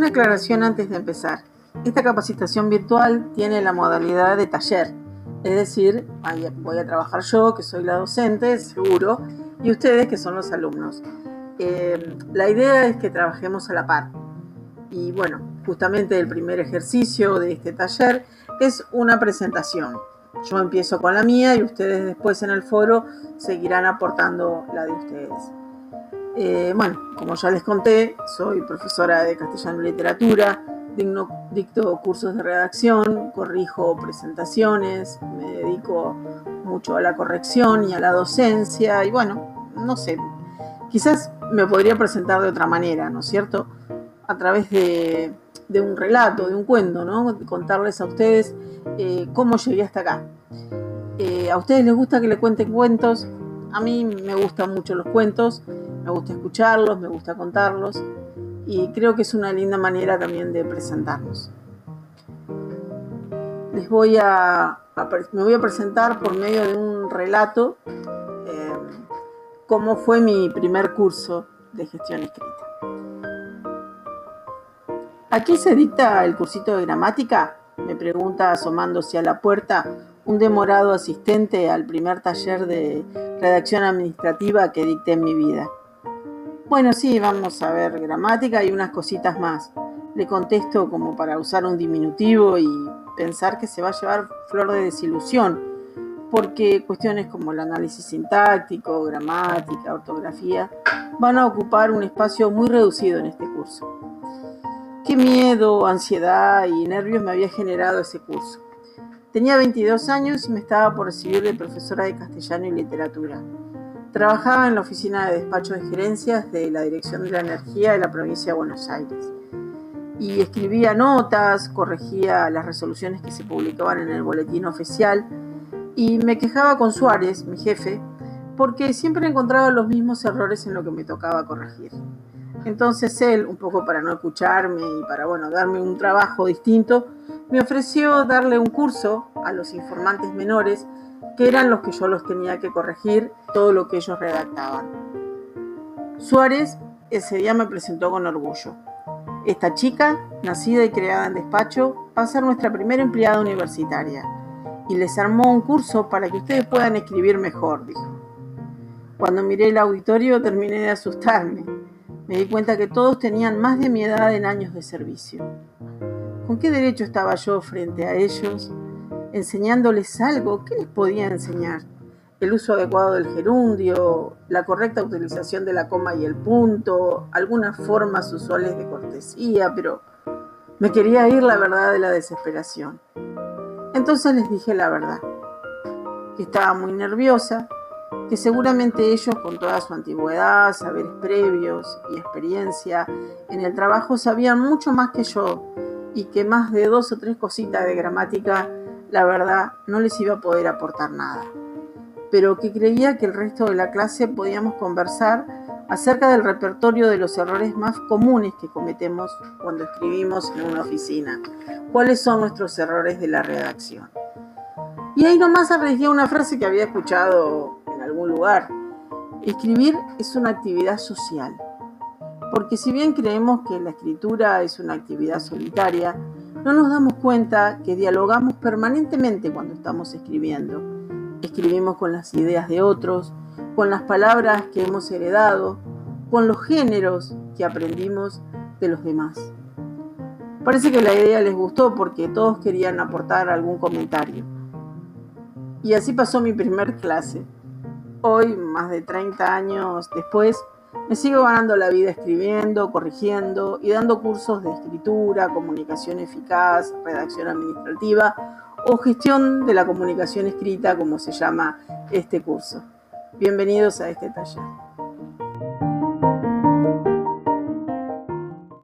Una aclaración antes de empezar. Esta capacitación virtual tiene la modalidad de taller, es decir, voy a trabajar yo, que soy la docente, seguro, y ustedes, que son los alumnos. Eh, la idea es que trabajemos a la par. Y bueno, justamente el primer ejercicio de este taller es una presentación. Yo empiezo con la mía y ustedes después en el foro seguirán aportando la de ustedes. Eh, bueno, como ya les conté, soy profesora de castellano y literatura, dicto cursos de redacción, corrijo presentaciones, me dedico mucho a la corrección y a la docencia y bueno, no sé, quizás me podría presentar de otra manera, ¿no es cierto? A través de, un relato, de un cuento, ¿no? Contarles a ustedes eh, cómo llegué hasta acá. Eh, ¿A ustedes les gusta que le cuenten cuentos? A mí me gustan mucho los cuentos me gusta escucharlos, me gusta contarlos y creo que es una linda manera también de presentarnos. Les voy a, me voy a presentar por medio de un relato eh, cómo fue mi primer curso de gestión escrita. ¿Aquí se dicta el cursito de gramática? Me pregunta asomándose a la puerta un demorado asistente al primer taller de redacción administrativa que dicté en mi vida. Bueno, sí, vamos a ver gramática y unas cositas más. Le contesto como para usar un diminutivo y pensar que se va a llevar flor de desilusión, porque cuestiones como el análisis sintáctico, gramática, ortografía, van a ocupar un espacio muy reducido en este curso. Qué miedo, ansiedad y nervios me había generado ese curso. Tenía 22 años y me estaba por recibir de profesora de castellano y literatura. Trabajaba en la oficina de despacho de gerencias de la Dirección de la Energía de la provincia de Buenos Aires. Y escribía notas, corregía las resoluciones que se publicaban en el boletín oficial y me quejaba con Suárez, mi jefe, porque siempre encontraba los mismos errores en lo que me tocaba corregir. Entonces él, un poco para no escucharme y para bueno, darme un trabajo distinto, me ofreció darle un curso a los informantes menores que eran los que yo los tenía que corregir, todo lo que ellos redactaban. Suárez ese día me presentó con orgullo. Esta chica, nacida y creada en despacho, va a ser nuestra primera empleada universitaria y les armó un curso para que ustedes puedan escribir mejor, dijo. Cuando miré el auditorio terminé de asustarme. Me di cuenta que todos tenían más de mi edad en años de servicio. ¿Con qué derecho estaba yo frente a ellos enseñándoles algo, ¿qué les podía enseñar? El uso adecuado del gerundio, la correcta utilización de la coma y el punto, algunas formas usuales de cortesía, pero me quería ir la verdad de la desesperación. Entonces les dije la verdad, que estaba muy nerviosa, que seguramente ellos con toda su antigüedad, saberes previos y experiencia en el trabajo sabían mucho más que yo y que más de dos o tres cositas de gramática la verdad, no les iba a poder aportar nada, pero que creía que el resto de la clase podíamos conversar acerca del repertorio de los errores más comunes que cometemos cuando escribimos en una oficina. ¿Cuáles son nuestros errores de la redacción? Y ahí nomás arriesgué una frase que había escuchado en algún lugar. Escribir es una actividad social. Porque si bien creemos que la escritura es una actividad solitaria, no nos damos cuenta que dialogamos permanentemente cuando estamos escribiendo. Escribimos con las ideas de otros, con las palabras que hemos heredado, con los géneros que aprendimos de los demás. Parece que la idea les gustó porque todos querían aportar algún comentario. Y así pasó mi primer clase. Hoy, más de 30 años después, me sigo ganando la vida escribiendo, corrigiendo y dando cursos de escritura, comunicación eficaz, redacción administrativa o gestión de la comunicación escrita, como se llama este curso. Bienvenidos a este taller.